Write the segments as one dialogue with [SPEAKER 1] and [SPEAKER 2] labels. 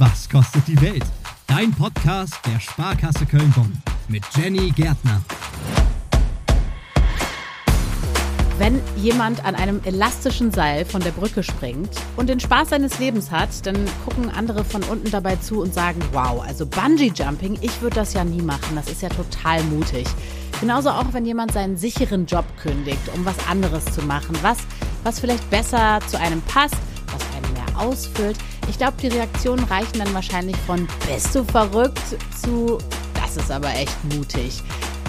[SPEAKER 1] Was kostet die Welt? Dein Podcast der Sparkasse Köln-Bonn mit Jenny Gärtner.
[SPEAKER 2] Wenn jemand an einem elastischen Seil von der Brücke springt und den Spaß seines Lebens hat, dann gucken andere von unten dabei zu und sagen, wow, also Bungee Jumping, ich würde das ja nie machen, das ist ja total mutig. Genauso auch, wenn jemand seinen sicheren Job kündigt, um was anderes zu machen, was, was vielleicht besser zu einem passt, was einen mehr ausfüllt. Ich glaube, die Reaktionen reichen dann wahrscheinlich von bist du verrückt zu das ist aber echt mutig.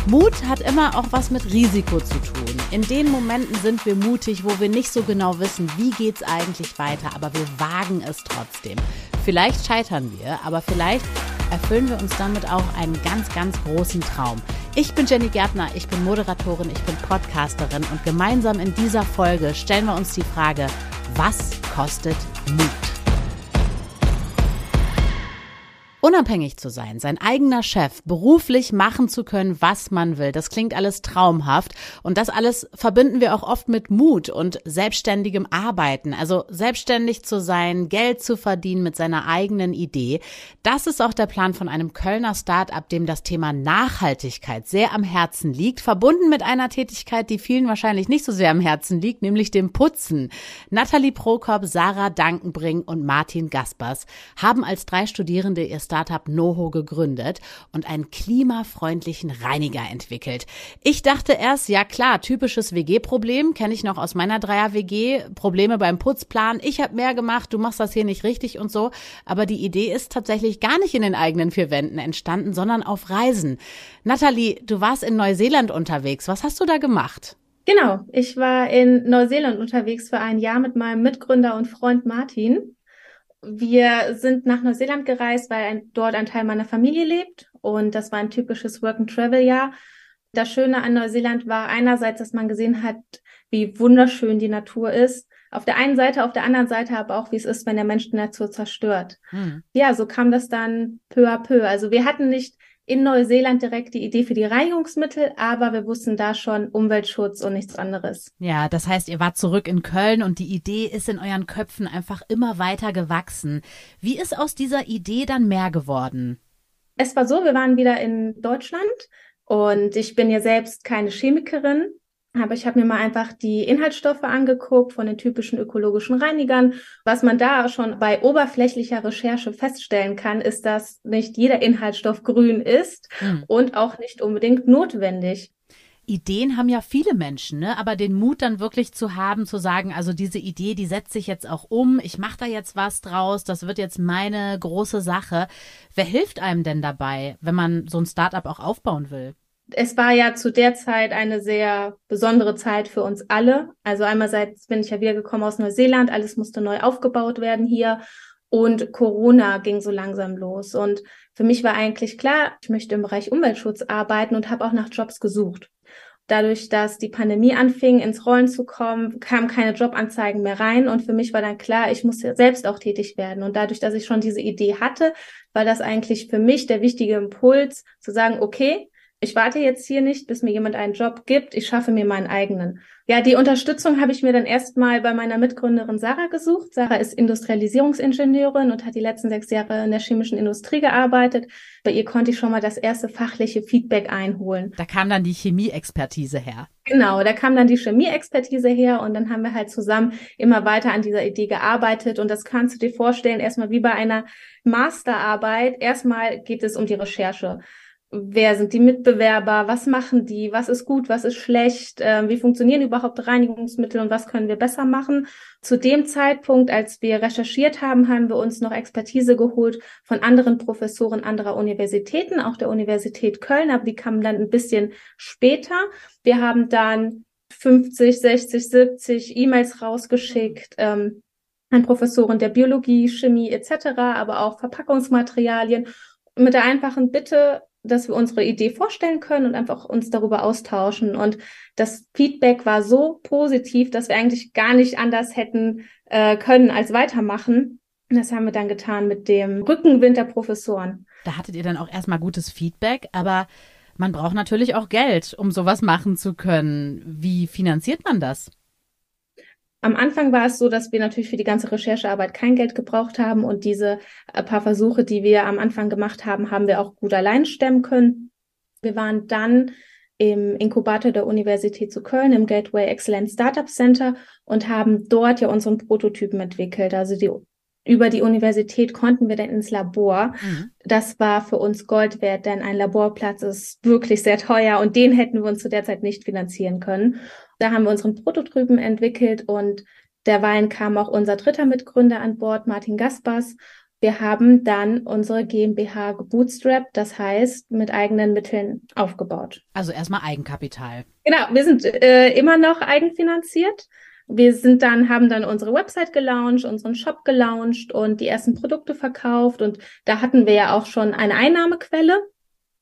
[SPEAKER 2] Mut hat immer auch was mit Risiko zu tun. In den Momenten sind wir mutig, wo wir nicht so genau wissen, wie geht's eigentlich weiter, aber wir wagen es trotzdem. Vielleicht scheitern wir, aber vielleicht erfüllen wir uns damit auch einen ganz, ganz großen Traum. Ich bin Jenny Gärtner, ich bin Moderatorin, ich bin Podcasterin und gemeinsam in dieser Folge stellen wir uns die Frage, was kostet Mut? Unabhängig zu sein, sein eigener Chef, beruflich machen zu können, was man will, das klingt alles traumhaft. Und das alles verbinden wir auch oft mit Mut und selbstständigem Arbeiten. Also selbstständig zu sein, Geld zu verdienen mit seiner eigenen Idee. Das ist auch der Plan von einem Kölner Start-up, dem das Thema Nachhaltigkeit sehr am Herzen liegt, verbunden mit einer Tätigkeit, die vielen wahrscheinlich nicht so sehr am Herzen liegt, nämlich dem Putzen. Nathalie Prokop, Sarah Dankenbring und Martin Gaspers haben als drei Studierende ihr Startup Noho gegründet und einen klimafreundlichen Reiniger entwickelt. Ich dachte erst, ja klar, typisches WG-Problem, kenne ich noch aus meiner Dreier-WG, Probleme beim Putzplan, ich habe mehr gemacht, du machst das hier nicht richtig und so. Aber die Idee ist tatsächlich gar nicht in den eigenen vier Wänden entstanden, sondern auf Reisen. Nathalie, du warst in Neuseeland unterwegs. Was hast du da gemacht?
[SPEAKER 3] Genau, ich war in Neuseeland unterwegs für ein Jahr mit meinem Mitgründer und Freund Martin. Wir sind nach Neuseeland gereist, weil ein, dort ein Teil meiner Familie lebt und das war ein typisches Work-and-Travel-Jahr. Das Schöne an Neuseeland war einerseits, dass man gesehen hat, wie wunderschön die Natur ist. Auf der einen Seite, auf der anderen Seite aber auch, wie es ist, wenn der Mensch die Natur zerstört. Hm. Ja, so kam das dann peu à peu. Also wir hatten nicht in Neuseeland direkt die Idee für die Reinigungsmittel, aber wir wussten da schon Umweltschutz und nichts anderes.
[SPEAKER 2] Ja, das heißt, ihr wart zurück in Köln und die Idee ist in euren Köpfen einfach immer weiter gewachsen. Wie ist aus dieser Idee dann mehr geworden?
[SPEAKER 3] Es war so, wir waren wieder in Deutschland und ich bin ja selbst keine Chemikerin, aber ich habe mir mal einfach die Inhaltsstoffe angeguckt von den typischen ökologischen Reinigern. Was man da schon bei oberflächlicher Recherche feststellen kann, ist, dass nicht jeder Inhaltsstoff grün ist hm. und auch nicht unbedingt notwendig.
[SPEAKER 2] Ideen haben ja viele Menschen, ne? aber den Mut dann wirklich zu haben, zu sagen, also diese Idee, die setze ich jetzt auch um, ich mache da jetzt was draus, das wird jetzt meine große Sache. Wer hilft einem denn dabei, wenn man so ein Startup auch aufbauen will?
[SPEAKER 3] Es war ja zu der Zeit eine sehr besondere Zeit für uns alle. Also einerseits bin ich ja wieder gekommen aus Neuseeland, alles musste neu aufgebaut werden hier und Corona ging so langsam los. Und für mich war eigentlich klar, ich möchte im Bereich Umweltschutz arbeiten und habe auch nach Jobs gesucht. Dadurch, dass die Pandemie anfing, ins Rollen zu kommen, kamen keine Jobanzeigen mehr rein. Und für mich war dann klar, ich muss selbst auch tätig werden. Und dadurch, dass ich schon diese Idee hatte, war das eigentlich für mich der wichtige Impuls, zu sagen, okay, ich warte jetzt hier nicht, bis mir jemand einen Job gibt, ich schaffe mir meinen eigenen. Ja, die Unterstützung habe ich mir dann erstmal bei meiner Mitgründerin Sarah gesucht. Sarah ist Industrialisierungsingenieurin und hat die letzten sechs Jahre in der chemischen Industrie gearbeitet. Bei ihr konnte ich schon mal das erste fachliche Feedback einholen.
[SPEAKER 2] Da kam dann die Chemieexpertise her.
[SPEAKER 3] Genau, da kam dann die Chemieexpertise her und dann haben wir halt zusammen immer weiter an dieser Idee gearbeitet und das kannst du dir vorstellen, erstmal wie bei einer Masterarbeit. Erstmal geht es um die Recherche wer sind die Mitbewerber, was machen die, was ist gut, was ist schlecht, äh, wie funktionieren überhaupt Reinigungsmittel und was können wir besser machen. Zu dem Zeitpunkt, als wir recherchiert haben, haben wir uns noch Expertise geholt von anderen Professoren anderer Universitäten, auch der Universität Köln, aber die kamen dann ein bisschen später. Wir haben dann 50, 60, 70 E-Mails rausgeschickt. Ähm, an Professoren der Biologie, Chemie etc., aber auch Verpackungsmaterialien mit der einfachen Bitte, dass wir unsere Idee vorstellen können und einfach uns darüber austauschen. Und das Feedback war so positiv, dass wir eigentlich gar nicht anders hätten äh, können als weitermachen. Und das haben wir dann getan mit dem Rückenwind der Professoren.
[SPEAKER 2] Da hattet ihr dann auch erstmal gutes Feedback, aber man braucht natürlich auch Geld, um sowas machen zu können. Wie finanziert man das?
[SPEAKER 3] Am Anfang war es so, dass wir natürlich für die ganze Recherchearbeit kein Geld gebraucht haben und diese äh, paar Versuche, die wir am Anfang gemacht haben, haben wir auch gut allein stemmen können. Wir waren dann im Inkubator der Universität zu Köln im Gateway Excellence Startup Center und haben dort ja unseren Prototypen entwickelt. Also die über die Universität konnten wir dann ins Labor. Mhm. Das war für uns Gold wert, denn ein Laborplatz ist wirklich sehr teuer und den hätten wir uns zu der Zeit nicht finanzieren können. Da haben wir unseren Prototypen entwickelt und derweilen kam auch unser dritter Mitgründer an Bord, Martin Gaspers. Wir haben dann unsere GmbH gebootstrapped, das heißt mit eigenen Mitteln aufgebaut.
[SPEAKER 2] Also erstmal Eigenkapital.
[SPEAKER 3] Genau, wir sind äh, immer noch eigenfinanziert wir sind dann, haben dann unsere Website gelauncht, unseren Shop gelauncht und die ersten Produkte verkauft. Und da hatten wir ja auch schon eine Einnahmequelle.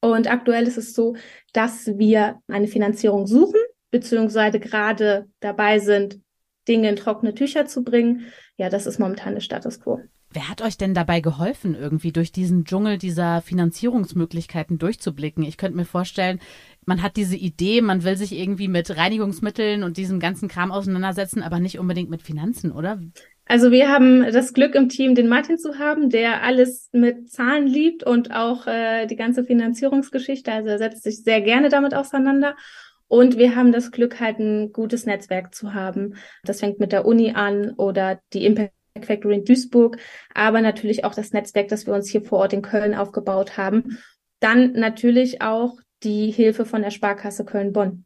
[SPEAKER 3] Und aktuell ist es so, dass wir eine Finanzierung suchen, beziehungsweise gerade dabei sind, Dinge in trockene Tücher zu bringen. Ja, das ist momentan der Status quo.
[SPEAKER 2] Wer hat euch denn dabei geholfen, irgendwie durch diesen Dschungel dieser Finanzierungsmöglichkeiten durchzublicken? Ich könnte mir vorstellen, man hat diese Idee, man will sich irgendwie mit Reinigungsmitteln und diesem ganzen Kram auseinandersetzen, aber nicht unbedingt mit Finanzen, oder?
[SPEAKER 3] Also wir haben das Glück im Team, den Martin zu haben, der alles mit Zahlen liebt und auch äh, die ganze Finanzierungsgeschichte. Also er setzt sich sehr gerne damit auseinander. Und wir haben das Glück, halt ein gutes Netzwerk zu haben. Das fängt mit der Uni an oder die Impact Factory in Duisburg, aber natürlich auch das Netzwerk, das wir uns hier vor Ort in Köln aufgebaut haben. Dann natürlich auch die Hilfe von der Sparkasse Köln-Bonn,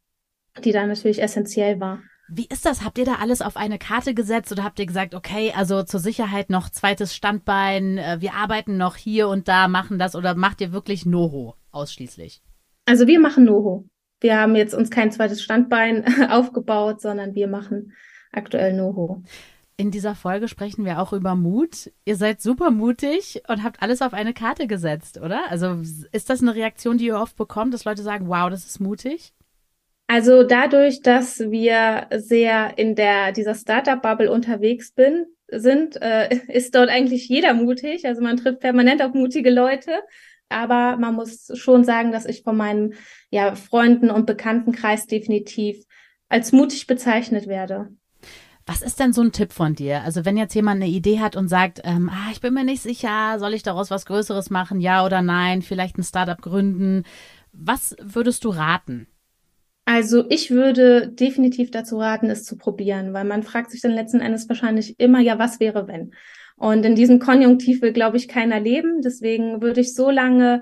[SPEAKER 3] die da natürlich essentiell war.
[SPEAKER 2] Wie ist das? Habt ihr da alles auf eine Karte gesetzt oder habt ihr gesagt, okay, also zur Sicherheit noch zweites Standbein, äh, wir arbeiten noch hier und da, machen das oder macht ihr wirklich Noho ausschließlich?
[SPEAKER 3] Also wir machen Noho. Wir haben jetzt uns kein zweites Standbein aufgebaut, sondern wir machen aktuell Noho.
[SPEAKER 2] In dieser Folge sprechen wir auch über Mut. Ihr seid super mutig und habt alles auf eine Karte gesetzt, oder? Also ist das eine Reaktion, die ihr oft bekommt, dass Leute sagen, wow, das ist mutig?
[SPEAKER 3] Also dadurch, dass wir sehr in der dieser Startup-Bubble unterwegs bin, sind, äh, ist dort eigentlich jeder mutig. Also man trifft permanent auf mutige Leute. Aber man muss schon sagen, dass ich von meinem ja, Freunden und Bekanntenkreis definitiv als mutig bezeichnet werde.
[SPEAKER 2] Was ist denn so ein Tipp von dir? Also wenn jetzt jemand eine Idee hat und sagt, ähm, ah, ich bin mir nicht sicher, soll ich daraus was Größeres machen, ja oder nein, vielleicht ein Startup gründen, was würdest du raten?
[SPEAKER 3] Also ich würde definitiv dazu raten, es zu probieren, weil man fragt sich dann letzten Endes wahrscheinlich immer, ja, was wäre wenn? Und in diesem Konjunktiv will, glaube ich, keiner leben. Deswegen würde ich so lange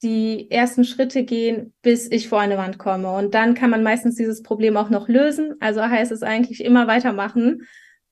[SPEAKER 3] die ersten Schritte gehen, bis ich vor eine Wand komme. Und dann kann man meistens dieses Problem auch noch lösen. Also heißt es eigentlich immer weitermachen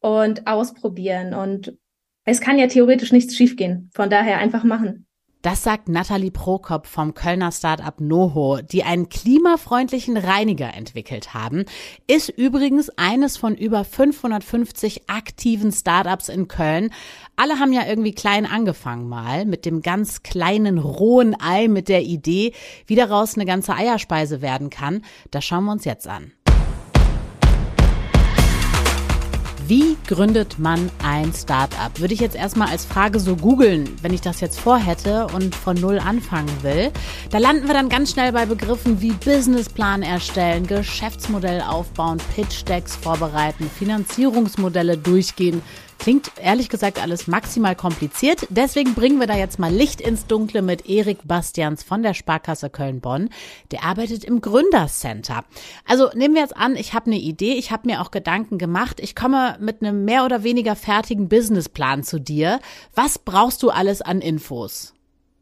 [SPEAKER 3] und ausprobieren. Und es kann ja theoretisch nichts schiefgehen. Von daher einfach machen.
[SPEAKER 2] Das sagt Nathalie Prokop vom Kölner Startup Noho, die einen klimafreundlichen Reiniger entwickelt haben. Ist übrigens eines von über 550 aktiven Startups in Köln. Alle haben ja irgendwie klein angefangen mal mit dem ganz kleinen rohen Ei mit der Idee, wie daraus eine ganze Eierspeise werden kann. Das schauen wir uns jetzt an. Wie gründet man ein Startup? Würde ich jetzt erstmal als Frage so googeln, wenn ich das jetzt vorhätte und von Null anfangen will. Da landen wir dann ganz schnell bei Begriffen wie Businessplan erstellen, Geschäftsmodell aufbauen, Pitch Decks vorbereiten, Finanzierungsmodelle durchgehen, Klingt ehrlich gesagt alles maximal kompliziert. Deswegen bringen wir da jetzt mal Licht ins Dunkle mit Erik Bastians von der Sparkasse Köln-Bonn. Der arbeitet im Gründercenter. Also nehmen wir jetzt an, ich habe eine Idee, ich habe mir auch Gedanken gemacht. Ich komme mit einem mehr oder weniger fertigen Businessplan zu dir. Was brauchst du alles an Infos?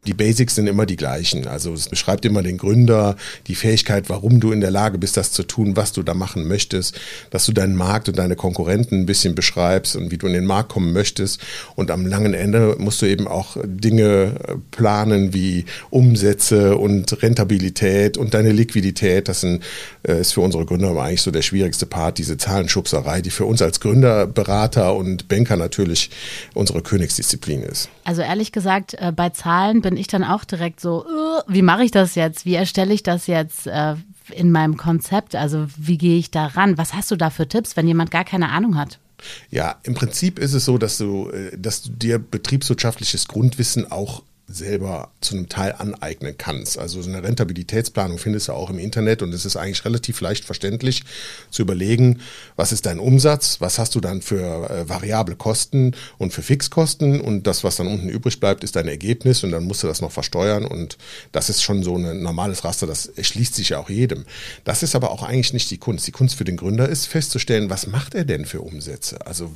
[SPEAKER 4] Die Basics sind immer die gleichen. Also es beschreibt immer den Gründer, die Fähigkeit, warum du in der Lage bist, das zu tun, was du da machen möchtest, dass du deinen Markt und deine Konkurrenten ein bisschen beschreibst und wie du in den Markt kommen möchtest. Und am langen Ende musst du eben auch Dinge planen wie Umsätze und Rentabilität und deine Liquidität. Das äh, ist für unsere Gründer eigentlich so der schwierigste Part, diese Zahlenschubserei, die für uns als Gründer, Berater und Banker natürlich unsere Königsdisziplin ist.
[SPEAKER 2] Also ehrlich gesagt, äh, bei Zahlen bin ich dann auch direkt so, wie mache ich das jetzt? Wie erstelle ich das jetzt äh, in meinem Konzept? Also wie gehe ich da ran? Was hast du da für Tipps, wenn jemand gar keine Ahnung hat?
[SPEAKER 4] Ja, im Prinzip ist es so, dass du, äh, dass du dir betriebswirtschaftliches Grundwissen auch selber zu einem Teil aneignen kannst. Also so eine Rentabilitätsplanung findest du auch im Internet und es ist eigentlich relativ leicht verständlich zu überlegen, was ist dein Umsatz, was hast du dann für äh, variable Kosten und für Fixkosten und das, was dann unten übrig bleibt, ist dein Ergebnis und dann musst du das noch versteuern und das ist schon so ein normales Raster, das erschließt sich ja auch jedem. Das ist aber auch eigentlich nicht die Kunst. Die Kunst für den Gründer ist festzustellen, was macht er denn für Umsätze? Also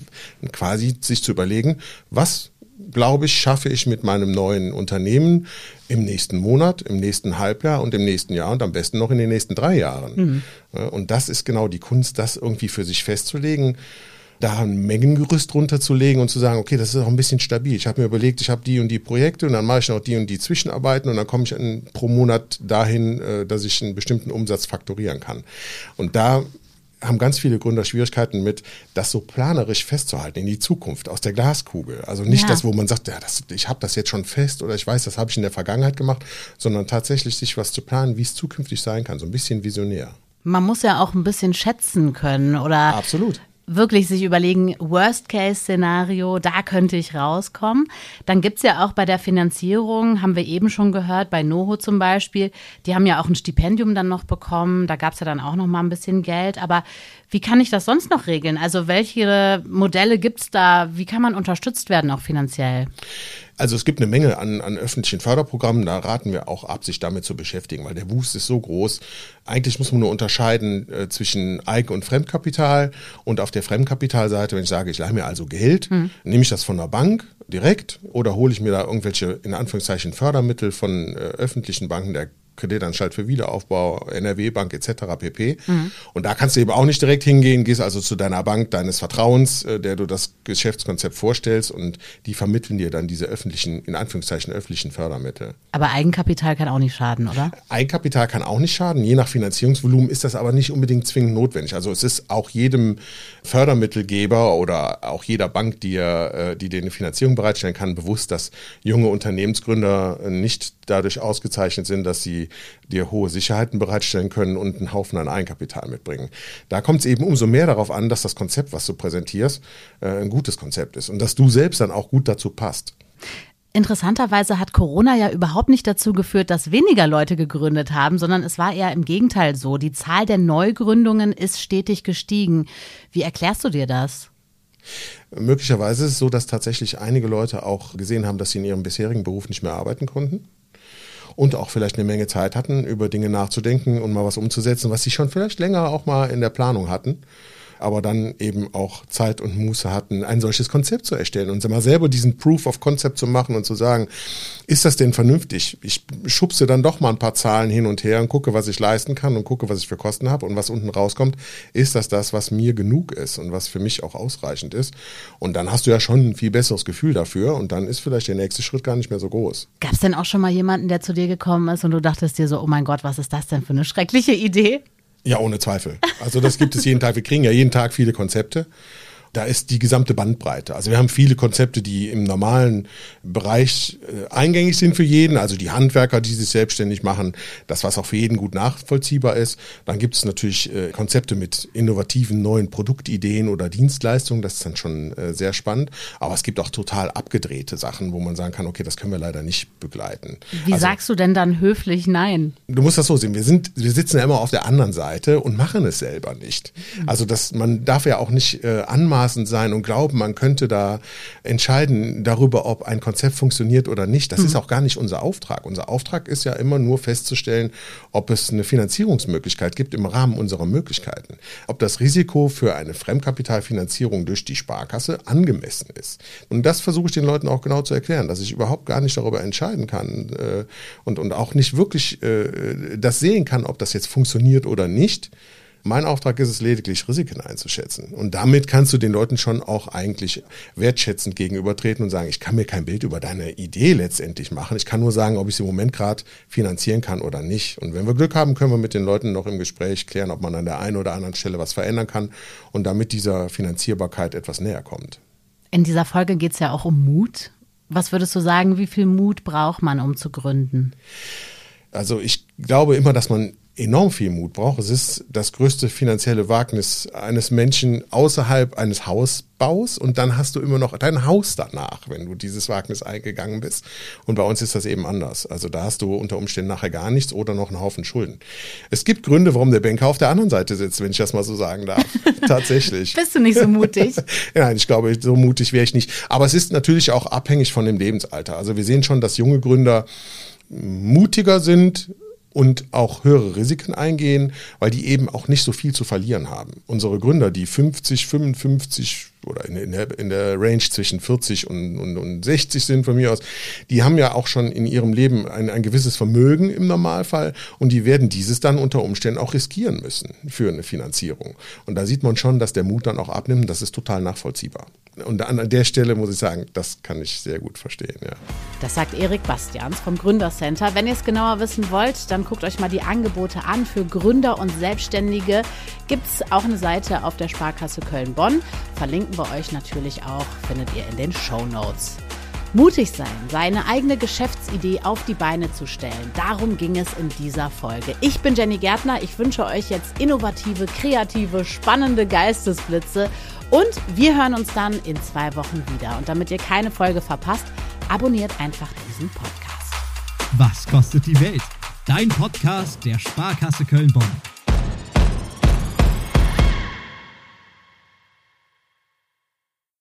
[SPEAKER 4] quasi sich zu überlegen, was glaube ich, schaffe ich mit meinem neuen Unternehmen im nächsten Monat, im nächsten Halbjahr und im nächsten Jahr und am besten noch in den nächsten drei Jahren. Mhm. Und das ist genau die Kunst, das irgendwie für sich festzulegen da ein Mengengerüst runterzulegen und zu sagen, okay, das ist auch ein bisschen stabil. Ich habe mir überlegt, ich habe die und die Projekte und dann mache ich noch die und die Zwischenarbeiten und dann komme ich pro Monat dahin, äh, dass ich einen bestimmten Umsatz faktorieren kann. Und da haben ganz viele Gründer Schwierigkeiten mit, das so planerisch festzuhalten in die Zukunft aus der Glaskugel. Also nicht ja. das, wo man sagt, ja, das, ich habe das jetzt schon fest oder ich weiß, das habe ich in der Vergangenheit gemacht, sondern tatsächlich sich was zu planen, wie es zukünftig sein kann, so ein bisschen visionär.
[SPEAKER 2] Man muss ja auch ein bisschen schätzen können oder
[SPEAKER 4] Absolut
[SPEAKER 2] wirklich sich überlegen, Worst-Case-Szenario, da könnte ich rauskommen. Dann gibt's ja auch bei der Finanzierung, haben wir eben schon gehört, bei Noho zum Beispiel, die haben ja auch ein Stipendium dann noch bekommen, da gab's ja dann auch noch mal ein bisschen Geld. Aber wie kann ich das sonst noch regeln? Also welche Modelle gibt's da? Wie kann man unterstützt werden, auch finanziell?
[SPEAKER 4] Also es gibt eine Menge an, an öffentlichen Förderprogrammen, da raten wir auch ab, sich damit zu beschäftigen, weil der Wust ist so groß. Eigentlich muss man nur unterscheiden äh, zwischen Eig- und Fremdkapital und auf der Fremdkapitalseite, wenn ich sage, ich leihe mir also Geld, hm. nehme ich das von der Bank direkt oder hole ich mir da irgendwelche, in Anführungszeichen, Fördermittel von äh, öffentlichen Banken der Kreditanstalt für Wiederaufbau, NRW Bank etc. pp. Mhm. Und da kannst du eben auch nicht direkt hingehen, gehst also zu deiner Bank deines Vertrauens, äh, der du das Geschäftskonzept vorstellst und die vermitteln dir dann diese öffentlichen, in Anführungszeichen öffentlichen Fördermittel.
[SPEAKER 2] Aber Eigenkapital kann auch nicht schaden, oder?
[SPEAKER 4] Eigenkapital kann auch nicht schaden. Je nach Finanzierungsvolumen ist das aber nicht unbedingt zwingend notwendig. Also es ist auch jedem Fördermittelgeber oder auch jeder Bank, die, äh, die dir eine Finanzierung bereitstellen kann, bewusst, dass junge Unternehmensgründer nicht dadurch ausgezeichnet sind, dass sie dir hohe Sicherheiten bereitstellen können und einen Haufen an Eigenkapital mitbringen. Da kommt es eben umso mehr darauf an, dass das Konzept, was du präsentierst, äh, ein gutes Konzept ist und dass du selbst dann auch gut dazu passt.
[SPEAKER 2] Interessanterweise hat Corona ja überhaupt nicht dazu geführt, dass weniger Leute gegründet haben, sondern es war eher im Gegenteil so. Die Zahl der Neugründungen ist stetig gestiegen. Wie erklärst du dir das?
[SPEAKER 4] Möglicherweise ist es so, dass tatsächlich einige Leute auch gesehen haben, dass sie in ihrem bisherigen Beruf nicht mehr arbeiten konnten und auch vielleicht eine Menge Zeit hatten, über Dinge nachzudenken und mal was umzusetzen, was sie schon vielleicht länger auch mal in der Planung hatten aber dann eben auch Zeit und Muße hatten, ein solches Konzept zu erstellen und mal selber diesen Proof of Concept zu machen und zu sagen, ist das denn vernünftig? Ich schubse dann doch mal ein paar Zahlen hin und her und gucke, was ich leisten kann und gucke, was ich für Kosten habe und was unten rauskommt, ist das das, was mir genug ist und was für mich auch ausreichend ist? Und dann hast du ja schon ein viel besseres Gefühl dafür und dann ist vielleicht der nächste Schritt gar nicht mehr so groß.
[SPEAKER 2] Gab es denn auch schon mal jemanden, der zu dir gekommen ist und du dachtest dir so, oh mein Gott, was ist das denn für eine schreckliche Idee?
[SPEAKER 4] Ja, ohne Zweifel. Also das gibt es jeden Tag. Wir kriegen ja jeden Tag viele Konzepte da ist die gesamte Bandbreite. Also wir haben viele Konzepte, die im normalen Bereich äh, eingängig sind für jeden, also die Handwerker, die sich selbstständig machen, das, was auch für jeden gut nachvollziehbar ist. Dann gibt es natürlich äh, Konzepte mit innovativen neuen Produktideen oder Dienstleistungen, das ist dann schon äh, sehr spannend. Aber es gibt auch total abgedrehte Sachen, wo man sagen kann, okay, das können wir leider nicht begleiten.
[SPEAKER 2] Wie also, sagst du denn dann höflich Nein?
[SPEAKER 4] Du musst das so sehen, wir sind, wir sitzen ja immer auf der anderen Seite und machen es selber nicht. Also das, man darf ja auch nicht äh, anmaßen, anmaßend sein und glauben, man könnte da entscheiden darüber, ob ein Konzept funktioniert oder nicht. Das mhm. ist auch gar nicht unser Auftrag. Unser Auftrag ist ja immer nur festzustellen, ob es eine Finanzierungsmöglichkeit gibt im Rahmen unserer Möglichkeiten. Ob das Risiko für eine Fremdkapitalfinanzierung durch die Sparkasse angemessen ist. Und das versuche ich den Leuten auch genau zu erklären, dass ich überhaupt gar nicht darüber entscheiden kann äh, und, und auch nicht wirklich äh, das sehen kann, ob das jetzt funktioniert oder nicht. Mein Auftrag ist es lediglich, Risiken einzuschätzen. Und damit kannst du den Leuten schon auch eigentlich wertschätzend gegenübertreten und sagen, ich kann mir kein Bild über deine Idee letztendlich machen. Ich kann nur sagen, ob ich sie im Moment gerade finanzieren kann oder nicht. Und wenn wir Glück haben, können wir mit den Leuten noch im Gespräch klären, ob man an der einen oder anderen Stelle was verändern kann und damit dieser Finanzierbarkeit etwas näher kommt.
[SPEAKER 2] In dieser Folge geht es ja auch um Mut. Was würdest du sagen, wie viel Mut braucht man, um zu gründen?
[SPEAKER 4] Also ich glaube immer, dass man enorm viel Mut braucht. Es ist das größte finanzielle Wagnis eines Menschen außerhalb eines Hausbaus und dann hast du immer noch dein Haus danach, wenn du dieses Wagnis eingegangen bist. Und bei uns ist das eben anders. Also da hast du unter Umständen nachher gar nichts oder noch einen Haufen Schulden. Es gibt Gründe, warum der Banker auf der anderen Seite sitzt, wenn ich das mal so sagen darf. Tatsächlich.
[SPEAKER 2] Bist du nicht so mutig?
[SPEAKER 4] Nein, ich glaube, so mutig wäre ich nicht. Aber es ist natürlich auch abhängig von dem Lebensalter. Also wir sehen schon, dass junge Gründer mutiger sind, und auch höhere Risiken eingehen, weil die eben auch nicht so viel zu verlieren haben. Unsere Gründer, die 50, 55 oder in, in, der, in der Range zwischen 40 und, und, und 60 sind von mir aus, die haben ja auch schon in ihrem Leben ein, ein gewisses Vermögen im Normalfall und die werden dieses dann unter Umständen auch riskieren müssen für eine Finanzierung. Und da sieht man schon, dass der Mut dann auch abnimmt, das ist total nachvollziehbar. Und an der Stelle muss ich sagen, das kann ich sehr gut verstehen. Ja.
[SPEAKER 2] Das sagt Erik Bastians vom Gründercenter. Wenn ihr es genauer wissen wollt, dann guckt euch mal die Angebote an. Für Gründer und Selbstständige gibt es auch eine Seite auf der Sparkasse Köln-Bonn. Verlinken wir euch natürlich auch, findet ihr in den Show Notes. Mutig sein, seine eigene Geschäftsidee auf die Beine zu stellen. Darum ging es in dieser Folge. Ich bin Jenny Gärtner. Ich wünsche euch jetzt innovative, kreative, spannende Geistesblitze und wir hören uns dann in zwei Wochen wieder. Und damit ihr keine Folge verpasst, abonniert einfach diesen Podcast.
[SPEAKER 1] Was kostet die Welt? Dein Podcast der Sparkasse Köln-Bonn.